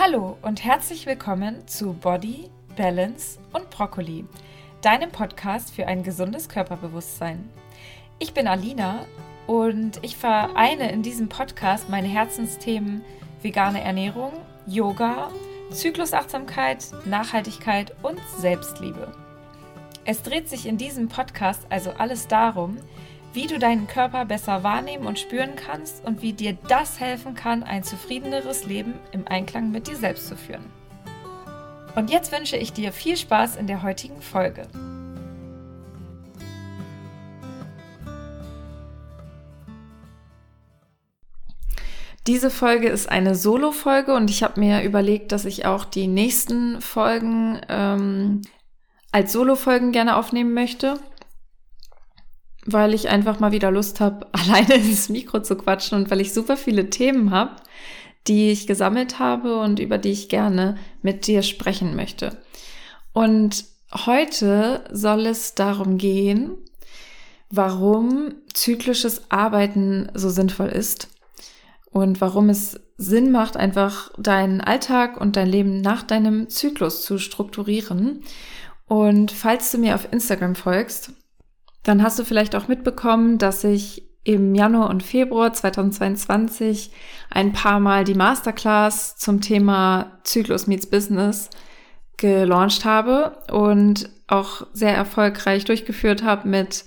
Hallo und herzlich willkommen zu Body, Balance und Brokkoli, deinem Podcast für ein gesundes Körperbewusstsein. Ich bin Alina und ich vereine in diesem Podcast meine Herzensthemen vegane Ernährung, Yoga, Zyklusachtsamkeit, Nachhaltigkeit und Selbstliebe. Es dreht sich in diesem Podcast also alles darum, wie du deinen Körper besser wahrnehmen und spüren kannst und wie dir das helfen kann, ein zufriedeneres Leben im Einklang mit dir selbst zu führen. Und jetzt wünsche ich dir viel Spaß in der heutigen Folge. Diese Folge ist eine Solo-Folge und ich habe mir überlegt, dass ich auch die nächsten Folgen ähm, als Solo-Folgen gerne aufnehmen möchte weil ich einfach mal wieder Lust habe, alleine ins Mikro zu quatschen und weil ich super viele Themen habe, die ich gesammelt habe und über die ich gerne mit dir sprechen möchte. Und heute soll es darum gehen, warum zyklisches Arbeiten so sinnvoll ist und warum es Sinn macht, einfach deinen Alltag und dein Leben nach deinem Zyklus zu strukturieren. Und falls du mir auf Instagram folgst, dann hast du vielleicht auch mitbekommen, dass ich im Januar und Februar 2022 ein paar Mal die Masterclass zum Thema Zyklus meets Business gelauncht habe und auch sehr erfolgreich durchgeführt habe mit,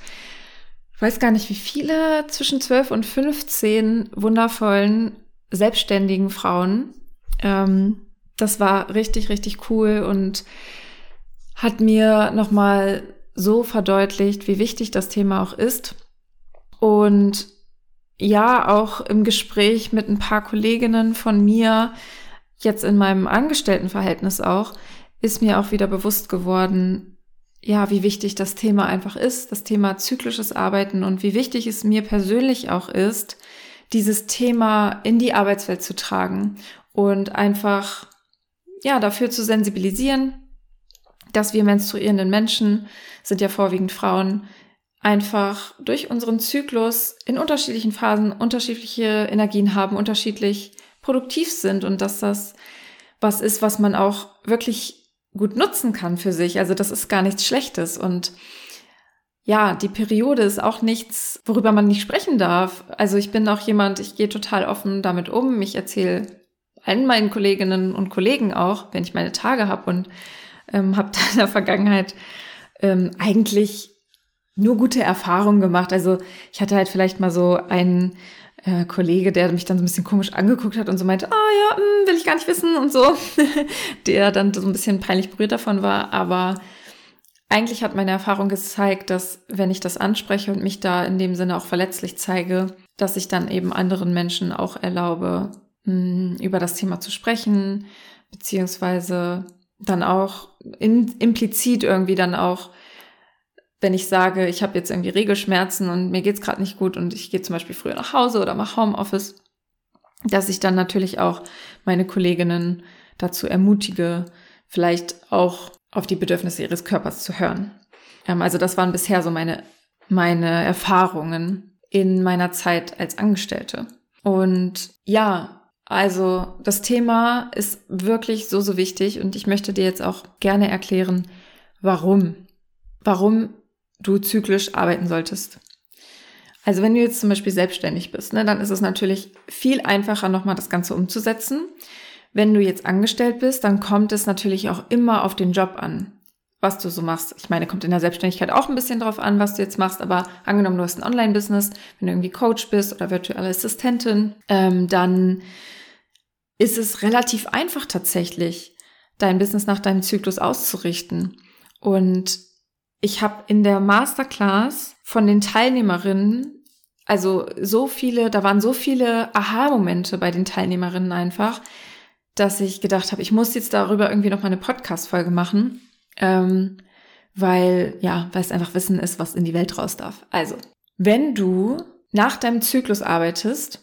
weiß gar nicht wie viele, zwischen 12 und 15 wundervollen, selbstständigen Frauen. Ähm, das war richtig, richtig cool und hat mir nochmal so verdeutlicht, wie wichtig das Thema auch ist. Und ja, auch im Gespräch mit ein paar Kolleginnen von mir, jetzt in meinem Angestelltenverhältnis auch, ist mir auch wieder bewusst geworden, ja, wie wichtig das Thema einfach ist, das Thema zyklisches Arbeiten und wie wichtig es mir persönlich auch ist, dieses Thema in die Arbeitswelt zu tragen und einfach, ja, dafür zu sensibilisieren, dass wir menstruierenden Menschen, sind ja vorwiegend Frauen, einfach durch unseren Zyklus in unterschiedlichen Phasen unterschiedliche Energien haben, unterschiedlich produktiv sind und dass das was ist, was man auch wirklich gut nutzen kann für sich. Also das ist gar nichts Schlechtes und ja, die Periode ist auch nichts, worüber man nicht sprechen darf. Also ich bin auch jemand, ich gehe total offen damit um. Ich erzähle allen meinen Kolleginnen und Kollegen auch, wenn ich meine Tage habe und ähm, habe da in der Vergangenheit ähm, eigentlich nur gute Erfahrungen gemacht. Also ich hatte halt vielleicht mal so einen äh, Kollege, der mich dann so ein bisschen komisch angeguckt hat und so meinte, ah oh, ja, mh, hm, will ich gar nicht wissen und so, der dann so ein bisschen peinlich berührt davon war. Aber eigentlich hat meine Erfahrung gezeigt, dass wenn ich das anspreche und mich da in dem Sinne auch verletzlich zeige, dass ich dann eben anderen Menschen auch erlaube, mh, hm, über das Thema zu sprechen, beziehungsweise dann auch in, implizit irgendwie dann auch, wenn ich sage, ich habe jetzt irgendwie Regelschmerzen und mir geht's gerade nicht gut und ich gehe zum Beispiel früher nach Hause oder mache Homeoffice, dass ich dann natürlich auch meine Kolleginnen dazu ermutige, vielleicht auch auf die Bedürfnisse ihres Körpers zu hören. Ähm, also das waren bisher so meine, meine Erfahrungen in meiner Zeit als Angestellte. Und ja, also das Thema ist wirklich so, so wichtig und ich möchte dir jetzt auch gerne erklären, warum. Warum du zyklisch arbeiten solltest. Also wenn du jetzt zum Beispiel selbstständig bist, ne, dann ist es natürlich viel einfacher, nochmal das Ganze umzusetzen. Wenn du jetzt angestellt bist, dann kommt es natürlich auch immer auf den Job an, was du so machst. Ich meine, kommt in der Selbstständigkeit auch ein bisschen drauf an, was du jetzt machst, aber angenommen, du hast ein Online-Business, wenn du irgendwie Coach bist oder virtuelle Assistentin, ähm, dann ist es relativ einfach tatsächlich, dein Business nach deinem Zyklus auszurichten. Und ich habe in der Masterclass von den Teilnehmerinnen, also so viele, da waren so viele Aha-Momente bei den Teilnehmerinnen einfach, dass ich gedacht habe, ich muss jetzt darüber irgendwie noch mal eine Podcast-Folge machen, ähm, weil ja, weil es einfach Wissen ist, was in die Welt raus darf. Also, wenn du nach deinem Zyklus arbeitest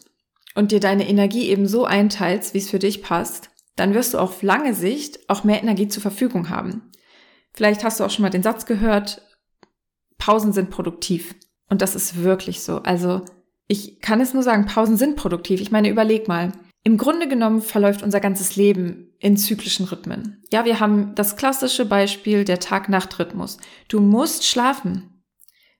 und dir deine Energie eben so einteilst, wie es für dich passt, dann wirst du auf lange Sicht auch mehr Energie zur Verfügung haben. Vielleicht hast du auch schon mal den Satz gehört, Pausen sind produktiv. Und das ist wirklich so. Also ich kann es nur sagen, Pausen sind produktiv. Ich meine, überleg mal. im Grunde genommen verläuft unser ganzes Leben in zyklischen Rhythmen. Ja, wir haben das klassische Beispiel der Tag-Nacht-Rhythmus. Du musst schlafen,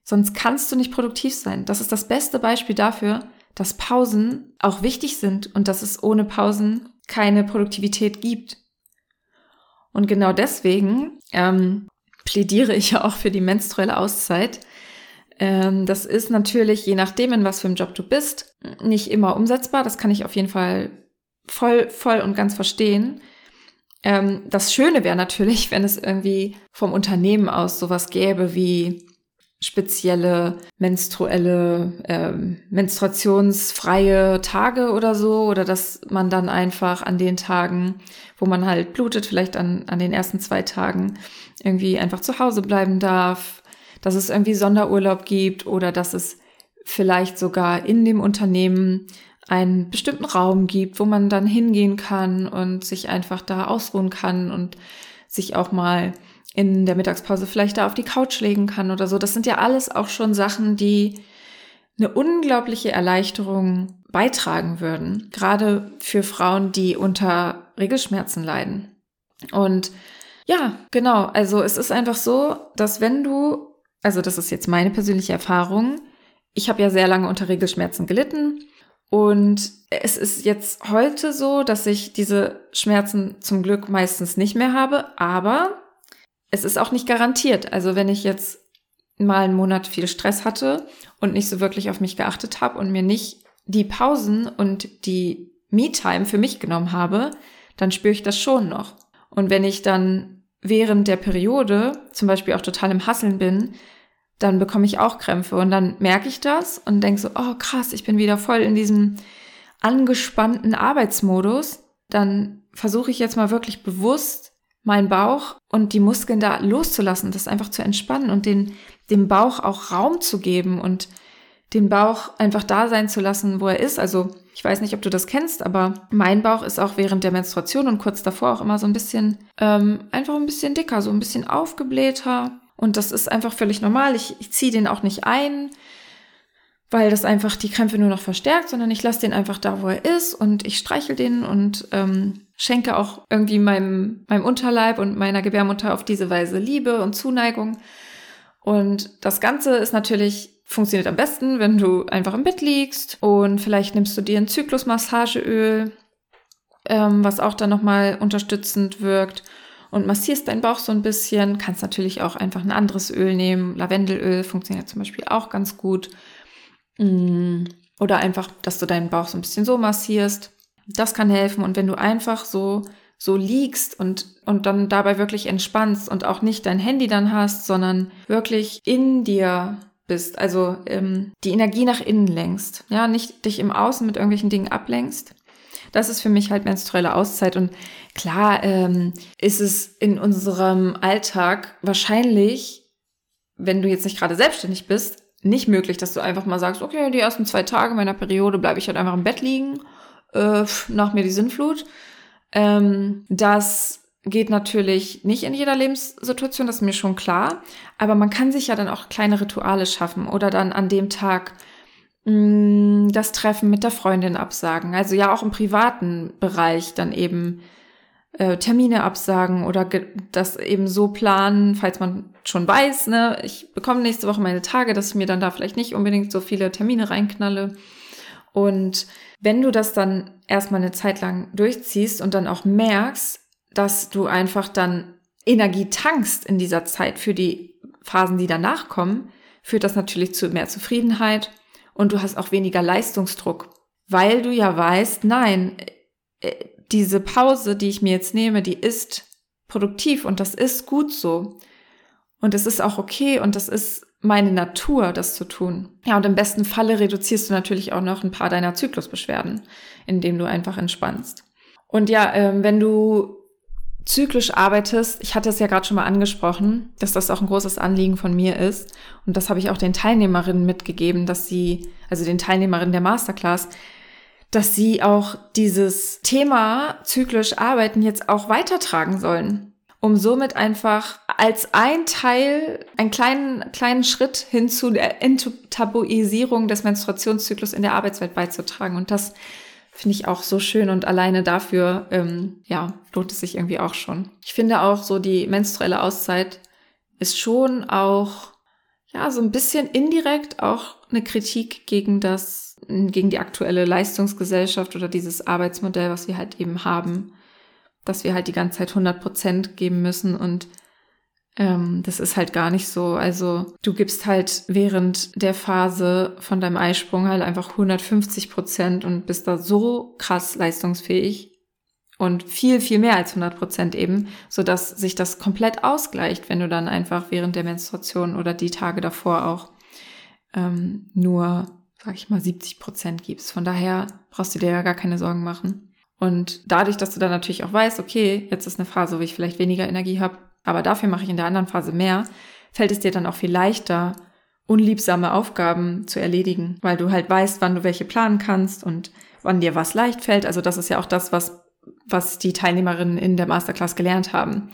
sonst kannst du nicht produktiv sein. Das ist das beste Beispiel dafür, dass Pausen auch wichtig sind und dass es ohne Pausen keine Produktivität gibt. Und genau deswegen ähm, plädiere ich ja auch für die menstruelle Auszeit. Ähm, das ist natürlich, je nachdem, in was für einem Job du bist, nicht immer umsetzbar. Das kann ich auf jeden Fall voll, voll und ganz verstehen. Ähm, das Schöne wäre natürlich, wenn es irgendwie vom Unternehmen aus sowas gäbe wie spezielle menstruelle, ähm, menstruationsfreie Tage oder so, oder dass man dann einfach an den Tagen, wo man halt blutet, vielleicht an, an den ersten zwei Tagen irgendwie einfach zu Hause bleiben darf, dass es irgendwie Sonderurlaub gibt oder dass es vielleicht sogar in dem Unternehmen einen bestimmten Raum gibt, wo man dann hingehen kann und sich einfach da ausruhen kann und sich auch mal in der Mittagspause vielleicht da auf die Couch legen kann oder so. Das sind ja alles auch schon Sachen, die eine unglaubliche Erleichterung beitragen würden, gerade für Frauen, die unter Regelschmerzen leiden. Und ja, genau, also es ist einfach so, dass wenn du, also das ist jetzt meine persönliche Erfahrung, ich habe ja sehr lange unter Regelschmerzen gelitten und es ist jetzt heute so, dass ich diese Schmerzen zum Glück meistens nicht mehr habe, aber es ist auch nicht garantiert. Also wenn ich jetzt mal einen Monat viel Stress hatte und nicht so wirklich auf mich geachtet habe und mir nicht die Pausen und die Me-Time für mich genommen habe, dann spüre ich das schon noch. Und wenn ich dann während der Periode zum Beispiel auch total im Hasseln bin, dann bekomme ich auch Krämpfe und dann merke ich das und denke so, oh krass, ich bin wieder voll in diesem angespannten Arbeitsmodus. Dann versuche ich jetzt mal wirklich bewusst meinen Bauch und die Muskeln da loszulassen, das einfach zu entspannen und den, dem Bauch auch Raum zu geben und den Bauch einfach da sein zu lassen, wo er ist. Also ich weiß nicht, ob du das kennst, aber mein Bauch ist auch während der Menstruation und kurz davor auch immer so ein bisschen, ähm, einfach ein bisschen dicker, so ein bisschen aufgeblähter. Und das ist einfach völlig normal. Ich, ich ziehe den auch nicht ein weil das einfach die Krämpfe nur noch verstärkt, sondern ich lasse den einfach da, wo er ist und ich streichel den und ähm, schenke auch irgendwie meinem, meinem Unterleib und meiner Gebärmutter auf diese Weise Liebe und Zuneigung. Und das Ganze ist natürlich, funktioniert am besten, wenn du einfach im Bett liegst und vielleicht nimmst du dir ein Zyklusmassageöl, ähm, was auch dann nochmal unterstützend wirkt und massierst deinen Bauch so ein bisschen. Kannst natürlich auch einfach ein anderes Öl nehmen. Lavendelöl funktioniert zum Beispiel auch ganz gut. Mm. Oder einfach, dass du deinen Bauch so ein bisschen so massierst. Das kann helfen. Und wenn du einfach so, so liegst und, und dann dabei wirklich entspannst und auch nicht dein Handy dann hast, sondern wirklich in dir bist, also ähm, die Energie nach innen lenkst, ja, nicht dich im Außen mit irgendwelchen Dingen ablenkst. Das ist für mich halt menstruelle Auszeit. Und klar ähm, ist es in unserem Alltag wahrscheinlich, wenn du jetzt nicht gerade selbstständig bist, nicht möglich, dass du einfach mal sagst, okay, die ersten zwei Tage meiner Periode bleibe ich halt einfach im Bett liegen, äh, nach mir die Sinnflut. Ähm, das geht natürlich nicht in jeder Lebenssituation, das ist mir schon klar. Aber man kann sich ja dann auch kleine Rituale schaffen oder dann an dem Tag mh, mm, das Treffen mit der Freundin absagen. Also ja auch im privaten Bereich dann eben äh, Termine absagen oder das eben so planen, falls man schon weiß, ne, ich bekomme nächste Woche meine Tage, dass ich mir dann da vielleicht nicht unbedingt so viele Termine reinknalle. Und wenn du das dann erstmal eine Zeit lang durchziehst und dann auch merkst, dass du einfach dann Energie tankst in dieser Zeit für die Phasen, die danach kommen, führt das natürlich zu mehr Zufriedenheit und du hast auch weniger Leistungsdruck, weil du ja weißt, nein, äh, diese Pause, die ich mir jetzt nehme, die ist produktiv und das ist gut so. Und es ist auch okay und das ist meine Natur, das zu tun. Ja, und im besten Falle reduzierst du natürlich auch noch ein paar deiner Zyklusbeschwerden, indem du einfach entspannst. Und ja, ähm, wenn du zyklisch arbeitest, ich hatte es ja gerade schon mal angesprochen, dass das auch ein großes Anliegen von mir ist. Und das habe ich auch den Teilnehmerinnen mitgegeben, dass sie, also den Teilnehmerinnen der Masterclass, dass sie auch dieses Thema zyklisch arbeiten jetzt auch weitertragen sollen, um somit einfach als ein Teil, einen kleinen, kleinen Schritt hin zu der Enttabuisierung des Menstruationszyklus in der Arbeitswelt beizutragen. Und das finde ich auch so schön und alleine dafür, ähm, ja, lohnt es sich irgendwie auch schon. Ich finde auch so die menstruelle Auszeit ist schon auch, ja, so ein bisschen indirekt auch eine Kritik gegen das, gegen die aktuelle Leistungsgesellschaft oder dieses Arbeitsmodell, was wir halt eben haben, dass wir halt die ganze Zeit 100 Prozent geben müssen und ähm, das ist halt gar nicht so. Also du gibst halt während der Phase von deinem Eisprung halt einfach 150 Prozent und bist da so krass leistungsfähig und viel, viel mehr als 100 Prozent eben, so dass sich das komplett ausgleicht, wenn du dann einfach während der Menstruation oder die Tage davor auch ähm, nur, sag ich mal, 70 Prozent gibst. Von daher brauchst du dir ja gar keine Sorgen machen. Und dadurch, dass du dann natürlich auch weißt, okay, jetzt ist eine Phase, wo ich vielleicht weniger Energie habe, aber dafür mache ich in der anderen Phase mehr, fällt es dir dann auch viel leichter, unliebsame Aufgaben zu erledigen, weil du halt weißt, wann du welche planen kannst und wann dir was leicht fällt. Also das ist ja auch das, was, was die Teilnehmerinnen in der Masterclass gelernt haben.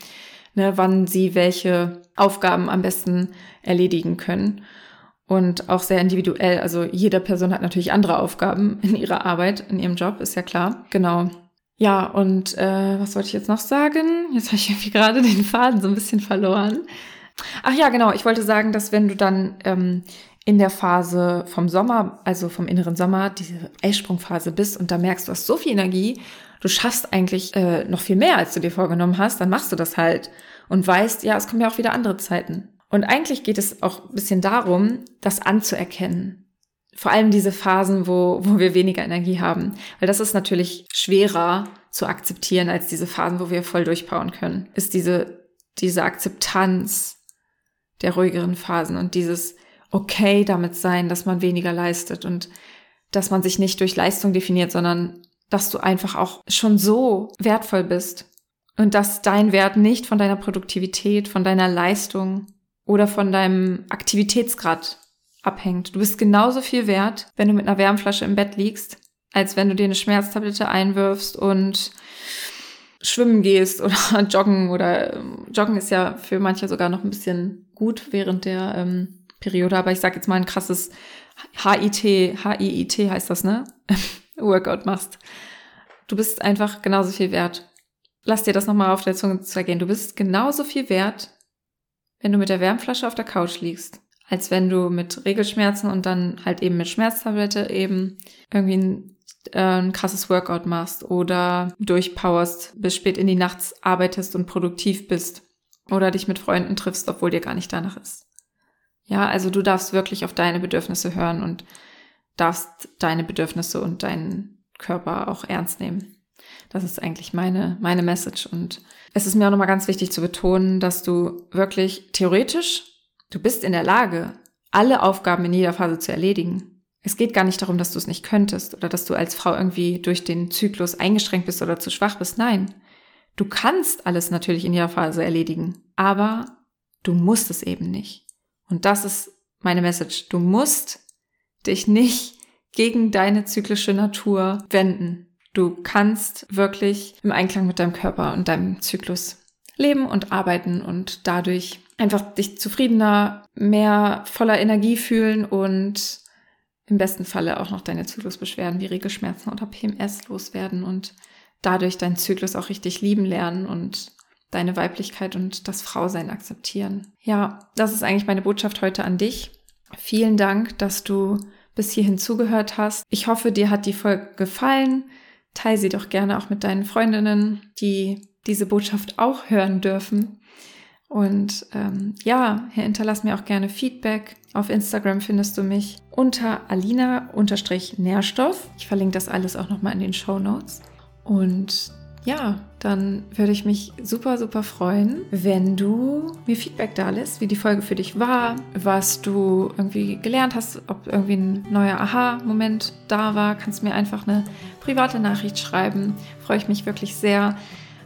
Ne, wann sie welche Aufgaben am besten erledigen können. Und auch sehr individuell. Also jede Person hat natürlich andere Aufgaben in ihrer Arbeit, in ihrem Job, ist ja klar. Genau. Ja, und äh, was wollte ich jetzt noch sagen? Jetzt habe ich irgendwie gerade den Faden so ein bisschen verloren. Ach ja, genau. Ich wollte sagen, dass wenn du dann ähm, in der Phase vom Sommer, also vom inneren Sommer, diese Eisprungphase bist und da merkst, du hast so viel Energie, du schaffst eigentlich äh, noch viel mehr, als du dir vorgenommen hast, dann machst du das halt und weißt, ja, es kommen ja auch wieder andere Zeiten. Und eigentlich geht es auch ein bisschen darum, das anzuerkennen vor allem diese Phasen, wo, wo wir weniger Energie haben. Weil das ist natürlich schwerer zu akzeptieren als diese Phasen, wo wir voll durchbauen können. Ist diese, diese Akzeptanz der ruhigeren Phasen und dieses okay damit sein, dass man weniger leistet und dass man sich nicht durch Leistung definiert, sondern dass du einfach auch schon so wertvoll bist und dass dein Wert nicht von deiner Produktivität, von deiner Leistung oder von deinem Aktivitätsgrad abhängt. Du bist genauso viel wert, wenn du mit einer Wärmflasche im Bett liegst, als wenn du dir eine Schmerztablette einwirfst und schwimmen gehst oder joggen oder joggen ist ja für manche sogar noch ein bisschen gut während der ähm, Periode, aber ich sag jetzt mal ein krasses HIT, HIIT heißt das, ne? Workout machst. Du bist einfach genauso viel wert. Lass dir das nochmal auf der Zunge zergehen. Du bist genauso viel wert, wenn du mit der Wärmflasche auf der Couch liegst als wenn du mit Regelschmerzen und dann halt eben mit Schmerztablette eben irgendwie ein, äh, ein krasses Workout machst oder durchpowerst, bis spät in die Nacht arbeitest und produktiv bist oder dich mit Freunden triffst, obwohl dir gar nicht danach ist. Ja, also du darfst wirklich auf deine Bedürfnisse hören und darfst deine Bedürfnisse und deinen Körper auch ernst nehmen. Das ist eigentlich meine, meine Message. Und es ist mir auch nochmal ganz wichtig zu betonen, dass du wirklich theoretisch Du bist in der Lage, alle Aufgaben in jeder Phase zu erledigen. Es geht gar nicht darum, dass du es nicht könntest oder dass du als Frau irgendwie durch den Zyklus eingeschränkt bist oder zu schwach bist. Nein, du kannst alles natürlich in jeder Phase erledigen, aber du musst es eben nicht. Und das ist meine Message. Du musst dich nicht gegen deine zyklische Natur wenden. Du kannst wirklich im Einklang mit deinem Körper und deinem Zyklus leben und arbeiten und dadurch einfach dich zufriedener, mehr voller Energie fühlen und im besten Falle auch noch deine Zyklusbeschwerden wie Regelschmerzen oder PMS loswerden und dadurch deinen Zyklus auch richtig lieben lernen und deine Weiblichkeit und das Frausein akzeptieren. Ja, das ist eigentlich meine Botschaft heute an dich. Vielen Dank, dass du bis hierhin zugehört hast. Ich hoffe, dir hat die Folge gefallen. Teil sie doch gerne auch mit deinen Freundinnen, die diese Botschaft auch hören dürfen. Und ähm, ja, hinterlass mir auch gerne Feedback. Auf Instagram findest du mich unter alina-nährstoff. Ich verlinke das alles auch nochmal in den Show Notes. Und ja, dann würde ich mich super, super freuen, wenn du mir Feedback da lässt, wie die Folge für dich war, was du irgendwie gelernt hast, ob irgendwie ein neuer Aha-Moment da war. Kannst mir einfach eine private Nachricht schreiben. Freue ich mich wirklich sehr.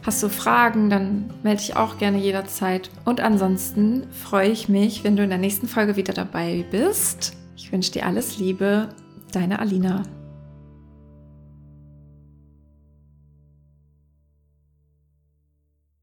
Hast du Fragen, dann melde dich auch gerne jederzeit. Und ansonsten freue ich mich, wenn du in der nächsten Folge wieder dabei bist. Ich wünsche dir alles Liebe, deine Alina.